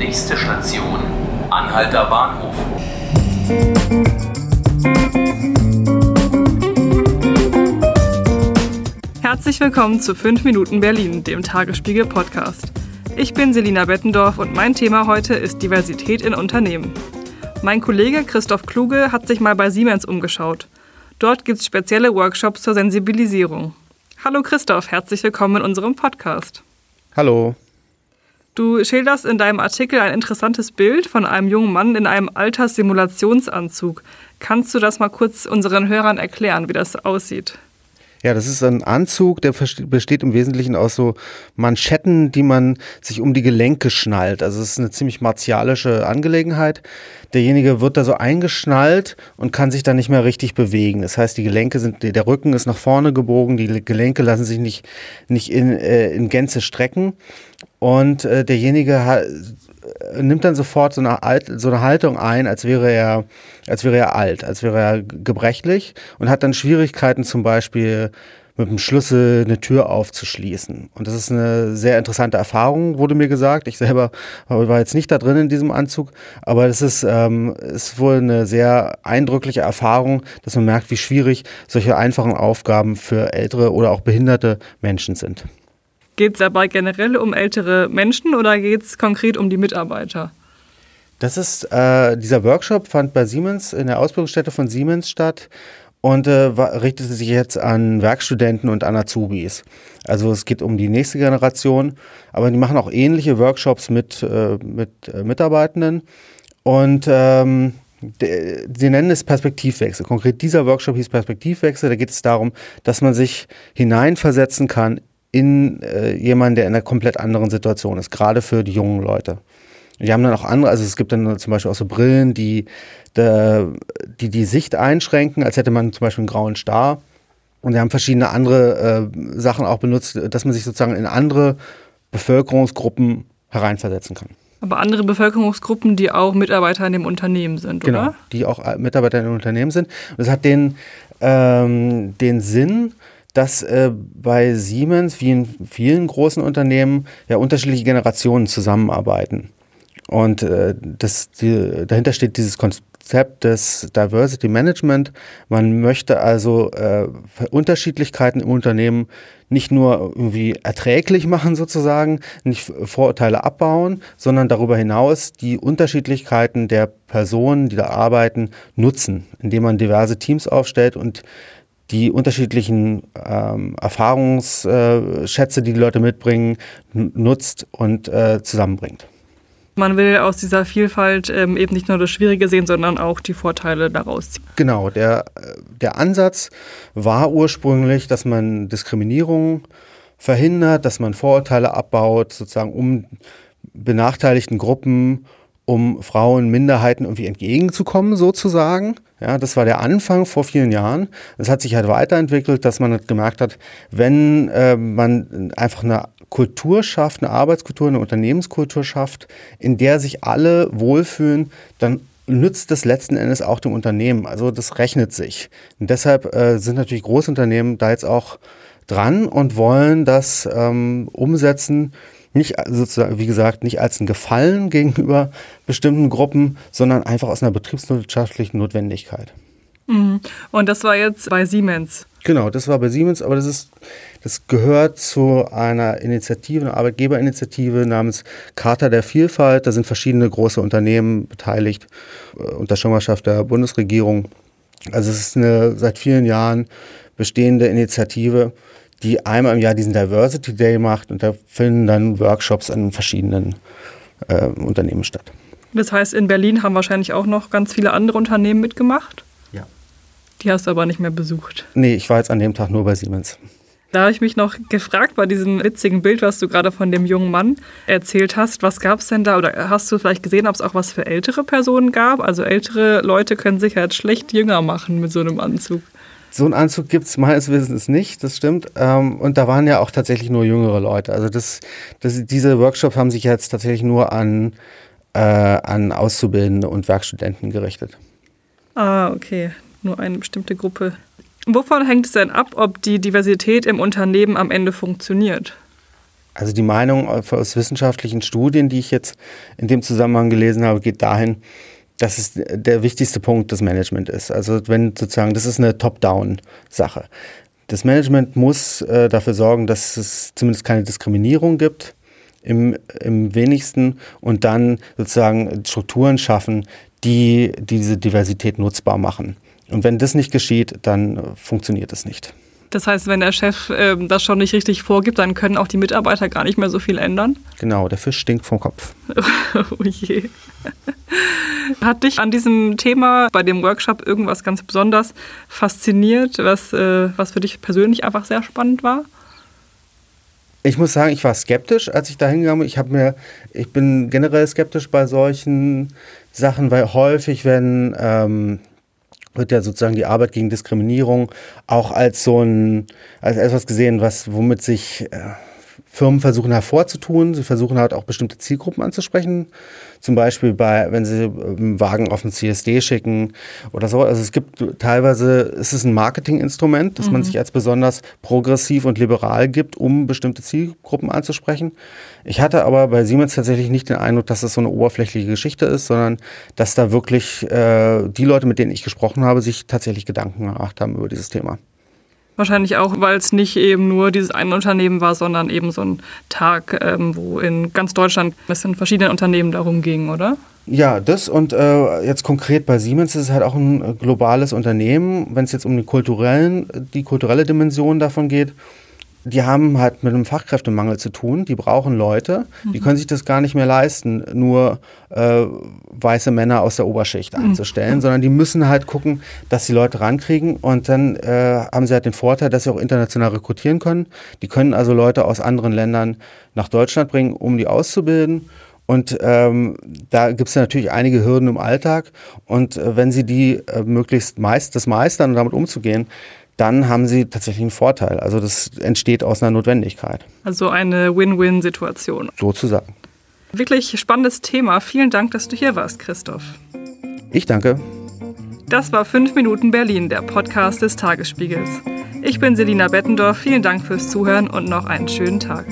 Nächste Station, Anhalter Bahnhof. Herzlich willkommen zu 5 Minuten Berlin, dem Tagesspiegel Podcast. Ich bin Selina Bettendorf und mein Thema heute ist Diversität in Unternehmen. Mein Kollege Christoph Kluge hat sich mal bei Siemens umgeschaut. Dort gibt es spezielle Workshops zur Sensibilisierung. Hallo Christoph, herzlich willkommen in unserem Podcast. Hallo. Du schilderst in deinem Artikel ein interessantes Bild von einem jungen Mann in einem Alterssimulationsanzug. Kannst du das mal kurz unseren Hörern erklären, wie das aussieht? Ja, das ist ein Anzug, der besteht im Wesentlichen aus so Manschetten, die man sich um die Gelenke schnallt. Also es ist eine ziemlich martialische Angelegenheit. Derjenige wird da so eingeschnallt und kann sich dann nicht mehr richtig bewegen. Das heißt, die Gelenke sind, der Rücken ist nach vorne gebogen, die Gelenke lassen sich nicht, nicht in, äh, in Gänze strecken. Und äh, derjenige nimmt dann sofort so eine, Alt, so eine Haltung ein, als wäre er, als wäre er alt, als wäre er gebrechlich und hat dann Schwierigkeiten zum Beispiel mit dem Schlüssel eine Tür aufzuschließen. Und das ist eine sehr interessante Erfahrung, wurde mir gesagt. Ich selber war jetzt nicht da drin in diesem Anzug, aber es ist, ähm, ist wohl eine sehr eindrückliche Erfahrung, dass man merkt, wie schwierig solche einfachen Aufgaben für ältere oder auch behinderte Menschen sind. Geht es dabei generell um ältere Menschen oder geht es konkret um die Mitarbeiter? Das ist, äh, dieser Workshop fand bei Siemens in der Ausbildungsstätte von Siemens statt und äh, richtete sich jetzt an Werkstudenten und an Azubis. Also es geht um die nächste Generation, aber die machen auch ähnliche Workshops mit, äh, mit äh, Mitarbeitenden und ähm, Sie nennen es Perspektivwechsel. Konkret dieser Workshop hieß Perspektivwechsel. Da geht es darum, dass man sich hineinversetzen kann in äh, jemanden, der in einer komplett anderen Situation ist, gerade für die jungen Leute. Die haben dann auch andere, also es gibt dann zum Beispiel auch so Brillen, die die, die Sicht einschränken, als hätte man zum Beispiel einen grauen Star. Und wir haben verschiedene andere äh, Sachen auch benutzt, dass man sich sozusagen in andere Bevölkerungsgruppen hereinversetzen kann. Aber andere Bevölkerungsgruppen, die auch Mitarbeiter in dem Unternehmen sind, genau, oder? die auch äh, Mitarbeiter in dem Unternehmen sind. Und es hat den, ähm, den Sinn, dass äh, bei Siemens, wie in vielen großen Unternehmen, ja unterschiedliche Generationen zusammenarbeiten. Und äh, das, die, dahinter steht dieses Konzept des Diversity Management. Man möchte also äh, Unterschiedlichkeiten im Unternehmen nicht nur irgendwie erträglich machen sozusagen, nicht Vorurteile abbauen, sondern darüber hinaus die Unterschiedlichkeiten der Personen, die da arbeiten, nutzen, indem man diverse Teams aufstellt und die unterschiedlichen ähm, Erfahrungsschätze, die die Leute mitbringen, nutzt und äh, zusammenbringt. Man will aus dieser Vielfalt ähm, eben nicht nur das Schwierige sehen, sondern auch die Vorteile daraus ziehen. Genau, der, der Ansatz war ursprünglich, dass man Diskriminierung verhindert, dass man Vorurteile abbaut, sozusagen um benachteiligten Gruppen um Frauen, Minderheiten irgendwie entgegenzukommen, sozusagen. Ja, das war der Anfang vor vielen Jahren. Es hat sich halt weiterentwickelt, dass man halt gemerkt hat, wenn äh, man einfach eine Kultur schafft, eine Arbeitskultur, eine Unternehmenskultur schafft, in der sich alle wohlfühlen, dann nützt das letzten Endes auch dem Unternehmen. Also das rechnet sich. Und deshalb äh, sind natürlich Großunternehmen da jetzt auch dran und wollen das ähm, umsetzen nicht sozusagen, wie gesagt, nicht als ein Gefallen gegenüber bestimmten Gruppen, sondern einfach aus einer betriebswirtschaftlichen Notwendigkeit. Mhm. Und das war jetzt bei Siemens. Genau, das war bei Siemens, aber das ist, das gehört zu einer Initiative, einer Arbeitgeberinitiative namens Charta der Vielfalt. Da sind verschiedene große Unternehmen beteiligt, äh, unter Schirmherrschaft der Bundesregierung. Also es ist eine seit vielen Jahren bestehende Initiative, die einmal im Jahr diesen Diversity Day macht und da finden dann Workshops an verschiedenen äh, Unternehmen statt. Das heißt, in Berlin haben wahrscheinlich auch noch ganz viele andere Unternehmen mitgemacht? Die hast du aber nicht mehr besucht? Nee, ich war jetzt an dem Tag nur bei Siemens. Da habe ich mich noch gefragt bei diesem witzigen Bild, was du gerade von dem jungen Mann erzählt hast. Was gab es denn da? Oder hast du vielleicht gesehen, ob es auch was für ältere Personen gab? Also ältere Leute können sich halt schlecht jünger machen mit so einem Anzug. So einen Anzug gibt es meines Wissens nicht, das stimmt. Ähm, und da waren ja auch tatsächlich nur jüngere Leute. Also das, das, diese Workshops haben sich jetzt tatsächlich nur an, äh, an Auszubildende und Werkstudenten gerichtet. Ah, okay. Nur eine bestimmte Gruppe. Wovon hängt es denn ab, ob die Diversität im Unternehmen am Ende funktioniert? Also die Meinung aus wissenschaftlichen Studien, die ich jetzt in dem Zusammenhang gelesen habe, geht dahin, dass es der wichtigste Punkt des Management ist. Also wenn sozusagen, das ist eine Top-Down-Sache. Das Management muss äh, dafür sorgen, dass es zumindest keine Diskriminierung gibt, im, im wenigsten, und dann sozusagen Strukturen schaffen, die diese Diversität nutzbar machen. Und wenn das nicht geschieht, dann funktioniert es nicht. Das heißt, wenn der Chef ähm, das schon nicht richtig vorgibt, dann können auch die Mitarbeiter gar nicht mehr so viel ändern? Genau, der Fisch stinkt vom Kopf. oh je. Hat dich an diesem Thema bei dem Workshop irgendwas ganz besonders fasziniert, was, äh, was für dich persönlich einfach sehr spannend war? Ich muss sagen, ich war skeptisch, als ich da hingegangen bin. Ich habe mir, ich bin generell skeptisch bei solchen Sachen, weil häufig, wenn ähm, wird ja sozusagen die Arbeit gegen Diskriminierung auch als so ein, als etwas gesehen, was, womit sich äh, Firmen versuchen hervorzutun. Sie versuchen halt auch bestimmte Zielgruppen anzusprechen. Zum Beispiel bei, wenn sie einen Wagen auf den CSD schicken oder so. Also es gibt teilweise, es ist ein Marketinginstrument, dass mhm. man sich als besonders progressiv und liberal gibt, um bestimmte Zielgruppen anzusprechen. Ich hatte aber bei Siemens tatsächlich nicht den Eindruck, dass das so eine oberflächliche Geschichte ist, sondern dass da wirklich äh, die Leute, mit denen ich gesprochen habe, sich tatsächlich Gedanken gemacht haben über dieses Thema. Wahrscheinlich auch, weil es nicht eben nur dieses eine Unternehmen war, sondern eben so ein Tag, ähm, wo in ganz Deutschland es in verschiedenen Unternehmen darum ging, oder? Ja, das und äh, jetzt konkret bei Siemens ist es halt auch ein äh, globales Unternehmen, wenn es jetzt um die kulturellen, die kulturelle Dimension davon geht die haben halt mit einem Fachkräftemangel zu tun. Die brauchen Leute, mhm. die können sich das gar nicht mehr leisten, nur äh, weiße Männer aus der Oberschicht mhm. einzustellen, sondern die müssen halt gucken, dass die Leute rankriegen und dann äh, haben sie halt den Vorteil, dass sie auch international rekrutieren können. Die können also Leute aus anderen Ländern nach Deutschland bringen, um die auszubilden. Und ähm, da gibt es natürlich einige Hürden im Alltag. Und äh, wenn sie die äh, möglichst meist, das meistern und damit umzugehen, dann haben sie tatsächlich einen Vorteil. Also das entsteht aus einer Notwendigkeit. Also eine Win-Win-Situation. Sozusagen. Wirklich spannendes Thema. Vielen Dank, dass du hier warst, Christoph. Ich danke. Das war 5 Minuten Berlin, der Podcast des Tagesspiegels. Ich bin Selina Bettendorf. Vielen Dank fürs Zuhören und noch einen schönen Tag.